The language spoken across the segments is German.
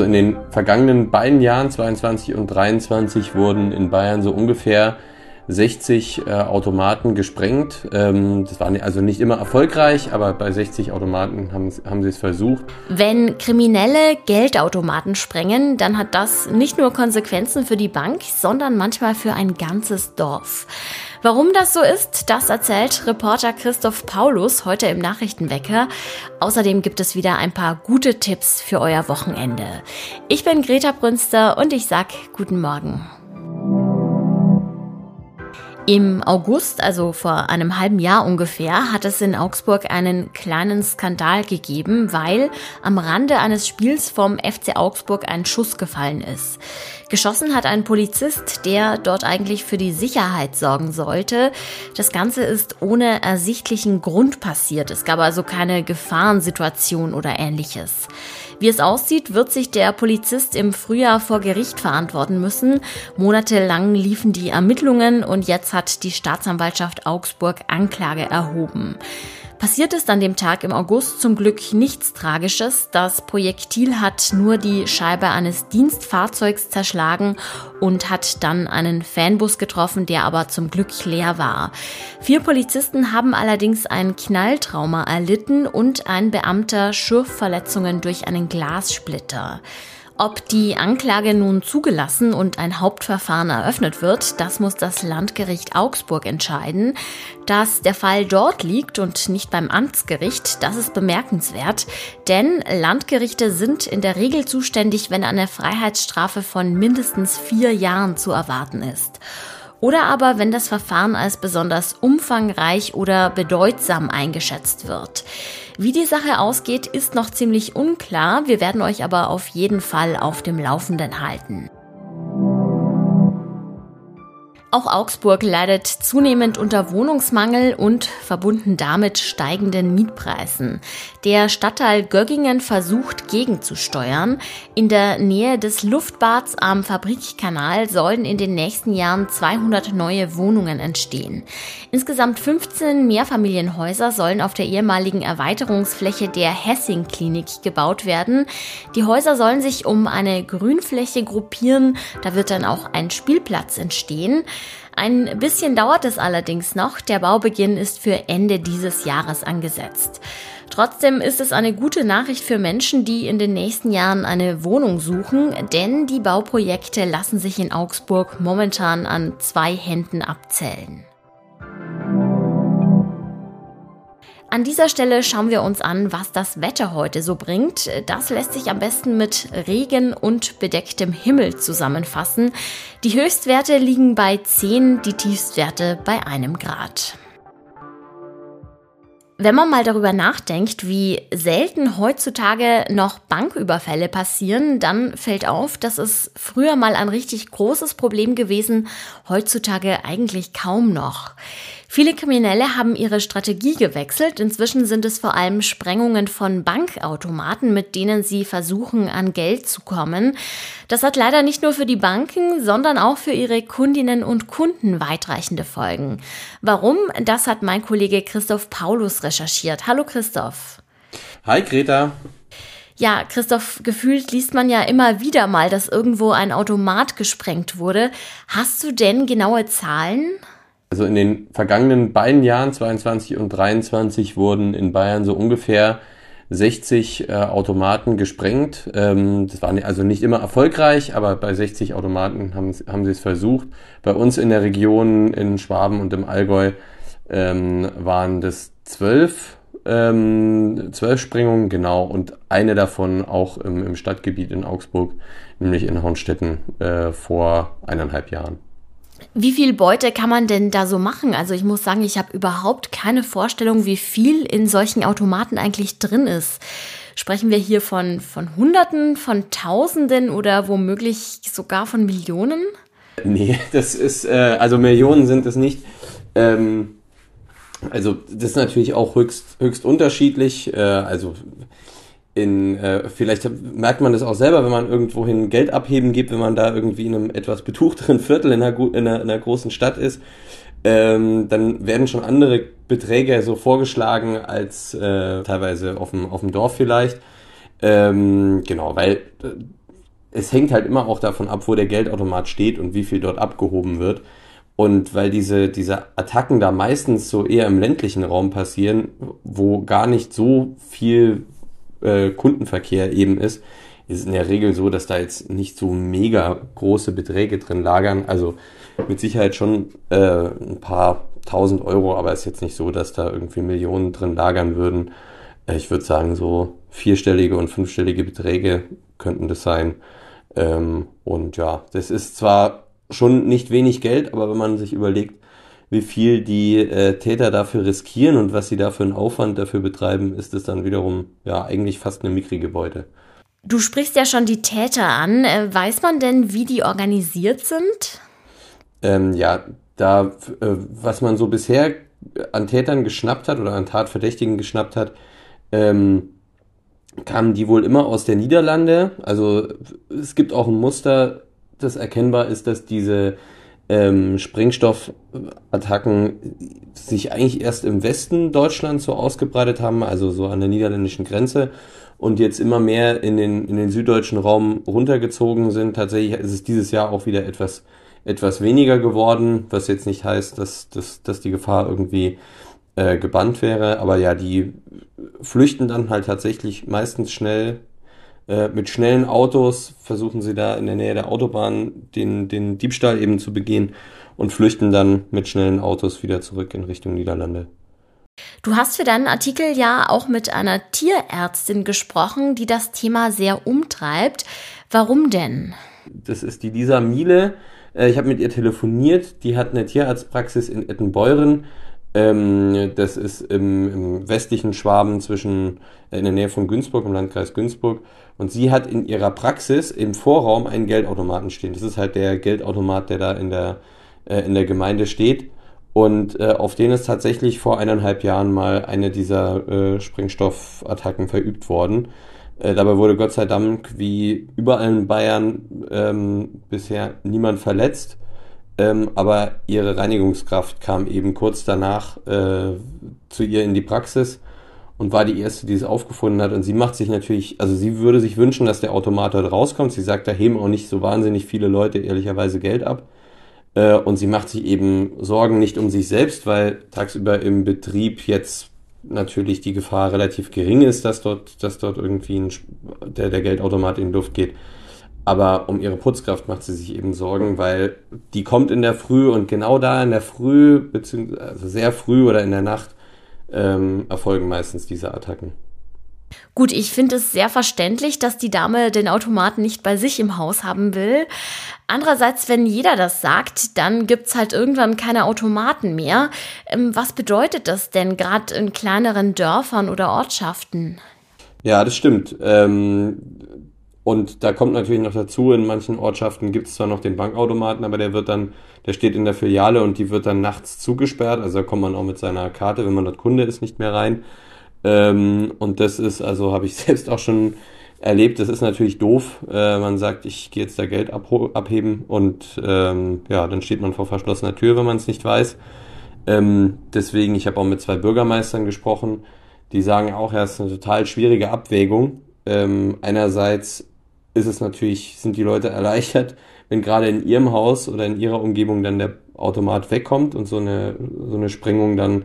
Also in den vergangenen beiden Jahren, 22 und 23, wurden in Bayern so ungefähr 60 äh, Automaten gesprengt. Ähm, das war also nicht immer erfolgreich, aber bei 60 Automaten haben, haben sie es versucht. Wenn Kriminelle Geldautomaten sprengen, dann hat das nicht nur Konsequenzen für die Bank, sondern manchmal für ein ganzes Dorf. Warum das so ist, das erzählt Reporter Christoph Paulus heute im Nachrichtenwecker. Außerdem gibt es wieder ein paar gute Tipps für euer Wochenende. Ich bin Greta Brünster und ich sag guten Morgen. Im August, also vor einem halben Jahr ungefähr, hat es in Augsburg einen kleinen Skandal gegeben, weil am Rande eines Spiels vom FC Augsburg ein Schuss gefallen ist. Geschossen hat ein Polizist, der dort eigentlich für die Sicherheit sorgen sollte. Das Ganze ist ohne ersichtlichen Grund passiert. Es gab also keine Gefahrensituation oder ähnliches. Wie es aussieht, wird sich der Polizist im Frühjahr vor Gericht verantworten müssen. Monatelang liefen die Ermittlungen und jetzt hat die Staatsanwaltschaft Augsburg Anklage erhoben. Passiert ist an dem Tag im August zum Glück nichts Tragisches. Das Projektil hat nur die Scheibe eines Dienstfahrzeugs zerschlagen und hat dann einen Fanbus getroffen, der aber zum Glück leer war. Vier Polizisten haben allerdings ein Knalltrauma erlitten und ein Beamter Schürfverletzungen durch einen Glassplitter. Ob die Anklage nun zugelassen und ein Hauptverfahren eröffnet wird, das muss das Landgericht Augsburg entscheiden. Dass der Fall dort liegt und nicht beim Amtsgericht, das ist bemerkenswert, denn Landgerichte sind in der Regel zuständig, wenn eine Freiheitsstrafe von mindestens vier Jahren zu erwarten ist. Oder aber, wenn das Verfahren als besonders umfangreich oder bedeutsam eingeschätzt wird. Wie die Sache ausgeht, ist noch ziemlich unklar. Wir werden euch aber auf jeden Fall auf dem Laufenden halten. Auch Augsburg leidet zunehmend unter Wohnungsmangel und verbunden damit steigenden Mietpreisen. Der Stadtteil Göggingen versucht gegenzusteuern. In der Nähe des Luftbads am Fabrikkanal sollen in den nächsten Jahren 200 neue Wohnungen entstehen. Insgesamt 15 Mehrfamilienhäuser sollen auf der ehemaligen Erweiterungsfläche der Hessing Klinik gebaut werden. Die Häuser sollen sich um eine Grünfläche gruppieren. Da wird dann auch ein Spielplatz entstehen. Ein bisschen dauert es allerdings noch. Der Baubeginn ist für Ende dieses Jahres angesetzt. Trotzdem ist es eine gute Nachricht für Menschen, die in den nächsten Jahren eine Wohnung suchen, denn die Bauprojekte lassen sich in Augsburg momentan an zwei Händen abzählen. An dieser Stelle schauen wir uns an, was das Wetter heute so bringt. Das lässt sich am besten mit Regen und bedecktem Himmel zusammenfassen. Die Höchstwerte liegen bei 10, die Tiefstwerte bei einem Grad. Wenn man mal darüber nachdenkt, wie selten heutzutage noch Banküberfälle passieren, dann fällt auf, dass es früher mal ein richtig großes Problem gewesen, heutzutage eigentlich kaum noch. Viele Kriminelle haben ihre Strategie gewechselt. Inzwischen sind es vor allem Sprengungen von Bankautomaten, mit denen sie versuchen, an Geld zu kommen. Das hat leider nicht nur für die Banken, sondern auch für ihre Kundinnen und Kunden weitreichende Folgen. Warum? Das hat mein Kollege Christoph Paulus recherchiert. Hallo Christoph. Hi Greta. Ja, Christoph, gefühlt liest man ja immer wieder mal, dass irgendwo ein Automat gesprengt wurde. Hast du denn genaue Zahlen? Also in den vergangenen beiden Jahren, 22 und 23, wurden in Bayern so ungefähr 60 äh, Automaten gesprengt. Ähm, das war also nicht immer erfolgreich, aber bei 60 Automaten haben, haben sie es versucht. Bei uns in der Region, in Schwaben und im Allgäu, ähm, waren das zwölf, ähm, zwölf Sprengungen, genau, und eine davon auch im, im Stadtgebiet in Augsburg, nämlich in Hornstetten äh, vor eineinhalb Jahren. Wie viel Beute kann man denn da so machen? Also ich muss sagen, ich habe überhaupt keine Vorstellung, wie viel in solchen Automaten eigentlich drin ist. Sprechen wir hier von, von Hunderten, von Tausenden oder womöglich sogar von Millionen? Nee, das ist, äh, also Millionen sind es nicht. Ähm, also das ist natürlich auch höchst, höchst unterschiedlich. Äh, also in, äh, vielleicht merkt man das auch selber, wenn man irgendwohin Geld abheben gibt, wenn man da irgendwie in einem etwas betuchteren Viertel in einer, in einer, in einer großen Stadt ist, ähm, dann werden schon andere Beträge so vorgeschlagen als äh, teilweise auf dem, auf dem Dorf vielleicht. Ähm, genau, weil äh, es hängt halt immer auch davon ab, wo der Geldautomat steht und wie viel dort abgehoben wird. Und weil diese, diese Attacken da meistens so eher im ländlichen Raum passieren, wo gar nicht so viel äh, Kundenverkehr eben ist, ist in der Regel so, dass da jetzt nicht so mega große Beträge drin lagern. Also mit Sicherheit schon äh, ein paar tausend Euro, aber es ist jetzt nicht so, dass da irgendwie Millionen drin lagern würden. Äh, ich würde sagen, so vierstellige und fünfstellige Beträge könnten das sein. Ähm, und ja, das ist zwar schon nicht wenig Geld, aber wenn man sich überlegt, wie viel die äh, Täter dafür riskieren und was sie da für einen Aufwand dafür betreiben, ist es dann wiederum ja eigentlich fast eine mickrige Beute. Du sprichst ja schon die Täter an. Äh, weiß man denn, wie die organisiert sind? Ähm, ja, da, äh, was man so bisher an Tätern geschnappt hat oder an Tatverdächtigen geschnappt hat, ähm, kamen die wohl immer aus der Niederlande. Also es gibt auch ein Muster, das erkennbar ist, dass diese ähm, Sprengstoffattacken sich eigentlich erst im Westen Deutschlands so ausgebreitet haben, also so an der niederländischen Grenze und jetzt immer mehr in den, in den süddeutschen Raum runtergezogen sind. Tatsächlich ist es dieses Jahr auch wieder etwas, etwas weniger geworden, was jetzt nicht heißt, dass, dass, dass die Gefahr irgendwie äh, gebannt wäre. Aber ja, die flüchten dann halt tatsächlich meistens schnell. Äh, mit schnellen Autos versuchen sie da in der Nähe der Autobahn den, den Diebstahl eben zu begehen und flüchten dann mit schnellen Autos wieder zurück in Richtung Niederlande. Du hast für deinen Artikel ja auch mit einer Tierärztin gesprochen, die das Thema sehr umtreibt. Warum denn? Das ist die Lisa Miele. Äh, ich habe mit ihr telefoniert. Die hat eine Tierarztpraxis in Ettenbeuren. Ähm, das ist im, im, westlichen Schwaben zwischen äh, in der Nähe von Günzburg, im Landkreis Günzburg. Und sie hat in ihrer Praxis im Vorraum einen Geldautomaten stehen. Das ist halt der Geldautomat, der da in der, äh, in der Gemeinde steht. Und äh, auf den ist tatsächlich vor eineinhalb Jahren mal eine dieser äh, Sprengstoffattacken verübt worden. Äh, dabei wurde Gott sei Dank wie überall in Bayern ähm, bisher niemand verletzt. Ähm, aber ihre Reinigungskraft kam eben kurz danach äh, zu ihr in die Praxis und war die erste, die es aufgefunden hat. Und sie macht sich natürlich, also sie würde sich wünschen, dass der Automat dort rauskommt. Sie sagt, da heben auch nicht so wahnsinnig viele Leute ehrlicherweise Geld ab. Äh, und sie macht sich eben Sorgen nicht um sich selbst, weil tagsüber im Betrieb jetzt natürlich die Gefahr relativ gering ist, dass dort, dass dort irgendwie ein, der, der Geldautomat in die Luft geht. Aber um ihre Putzkraft macht sie sich eben Sorgen, weil die kommt in der Früh und genau da in der Früh, beziehungsweise also sehr früh oder in der Nacht, ähm, erfolgen meistens diese Attacken. Gut, ich finde es sehr verständlich, dass die Dame den Automaten nicht bei sich im Haus haben will. Andererseits, wenn jeder das sagt, dann gibt es halt irgendwann keine Automaten mehr. Ähm, was bedeutet das denn gerade in kleineren Dörfern oder Ortschaften? Ja, das stimmt. Ähm, und da kommt natürlich noch dazu, in manchen Ortschaften gibt es zwar noch den Bankautomaten, aber der wird dann, der steht in der Filiale und die wird dann nachts zugesperrt. Also da kommt man auch mit seiner Karte, wenn man dort Kunde ist, nicht mehr rein. Ähm, und das ist, also habe ich selbst auch schon erlebt, das ist natürlich doof. Äh, man sagt, ich gehe jetzt da Geld abheben und ähm, ja, dann steht man vor verschlossener Tür, wenn man es nicht weiß. Ähm, deswegen, ich habe auch mit zwei Bürgermeistern gesprochen, die sagen auch, ja, es ist eine total schwierige Abwägung. Ähm, einerseits ist es natürlich, sind die Leute erleichtert, wenn gerade in ihrem Haus oder in ihrer Umgebung dann der Automat wegkommt und so eine, so eine Sprengung dann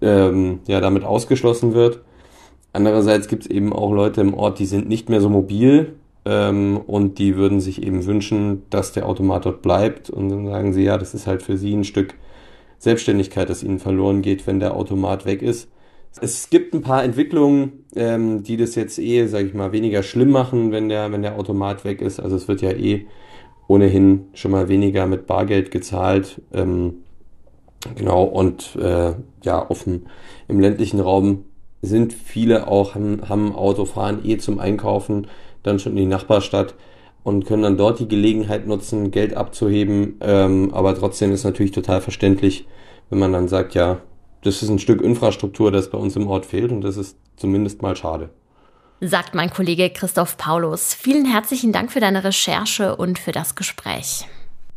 ähm, ja damit ausgeschlossen wird. Andererseits gibt es eben auch Leute im Ort, die sind nicht mehr so mobil ähm, und die würden sich eben wünschen, dass der Automat dort bleibt. Und dann sagen sie, ja, das ist halt für sie ein Stück Selbstständigkeit, das ihnen verloren geht, wenn der Automat weg ist. Es gibt ein paar Entwicklungen, ähm, die das jetzt eh, sage ich mal, weniger schlimm machen, wenn der, wenn der Automat weg ist. Also es wird ja eh ohnehin schon mal weniger mit Bargeld gezahlt. Ähm, Genau, und äh, ja, dem, im ländlichen Raum sind viele auch, haben, haben Autofahren eh zum Einkaufen, dann schon in die Nachbarstadt und können dann dort die Gelegenheit nutzen, Geld abzuheben. Ähm, aber trotzdem ist natürlich total verständlich, wenn man dann sagt, ja, das ist ein Stück Infrastruktur, das bei uns im Ort fehlt und das ist zumindest mal schade. Sagt mein Kollege Christoph Paulus. Vielen herzlichen Dank für deine Recherche und für das Gespräch.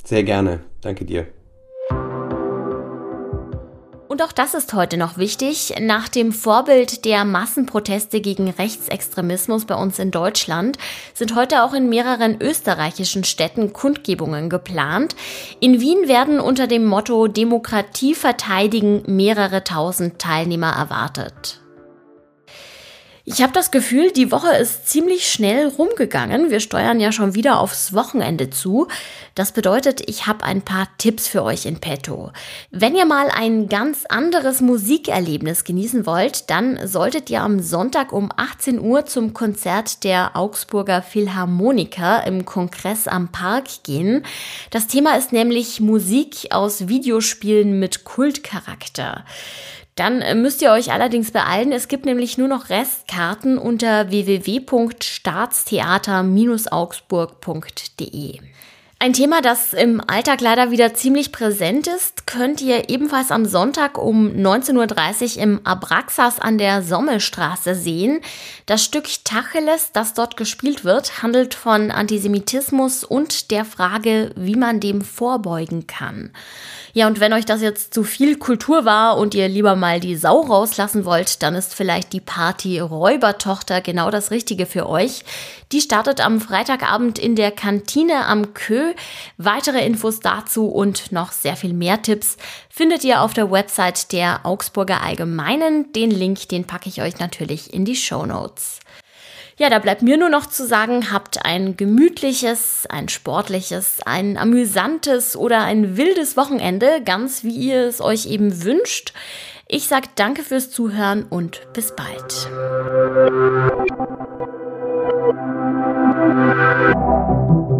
Sehr gerne. Danke dir. Und auch das ist heute noch wichtig. Nach dem Vorbild der Massenproteste gegen Rechtsextremismus bei uns in Deutschland sind heute auch in mehreren österreichischen Städten Kundgebungen geplant. In Wien werden unter dem Motto Demokratie verteidigen mehrere tausend Teilnehmer erwartet. Ich habe das Gefühl, die Woche ist ziemlich schnell rumgegangen. Wir steuern ja schon wieder aufs Wochenende zu. Das bedeutet, ich habe ein paar Tipps für euch in petto. Wenn ihr mal ein ganz anderes Musikerlebnis genießen wollt, dann solltet ihr am Sonntag um 18 Uhr zum Konzert der Augsburger Philharmoniker im Kongress am Park gehen. Das Thema ist nämlich Musik aus Videospielen mit Kultcharakter. Dann äh, müsst ihr euch allerdings beeilen. Es gibt nämlich nur noch Restkarten unter www.staatstheater-augsburg.de. Ein Thema, das im Alltag leider wieder ziemlich präsent ist, könnt ihr ebenfalls am Sonntag um 19.30 Uhr im Abraxas an der Sommelstraße sehen. Das Stück Tacheles, das dort gespielt wird, handelt von Antisemitismus und der Frage, wie man dem vorbeugen kann. Ja, und wenn euch das jetzt zu viel Kultur war und ihr lieber mal die Sau rauslassen wollt, dann ist vielleicht die Party Räubertochter genau das Richtige für euch. Die startet am Freitagabend in der Kantine am Kö. Weitere Infos dazu und noch sehr viel mehr Tipps findet ihr auf der Website der Augsburger Allgemeinen. Den Link, den packe ich euch natürlich in die Show Notes. Ja, da bleibt mir nur noch zu sagen, habt ein gemütliches, ein sportliches, ein amüsantes oder ein wildes Wochenende, ganz wie ihr es euch eben wünscht. Ich sage danke fürs Zuhören und bis bald. Thank you.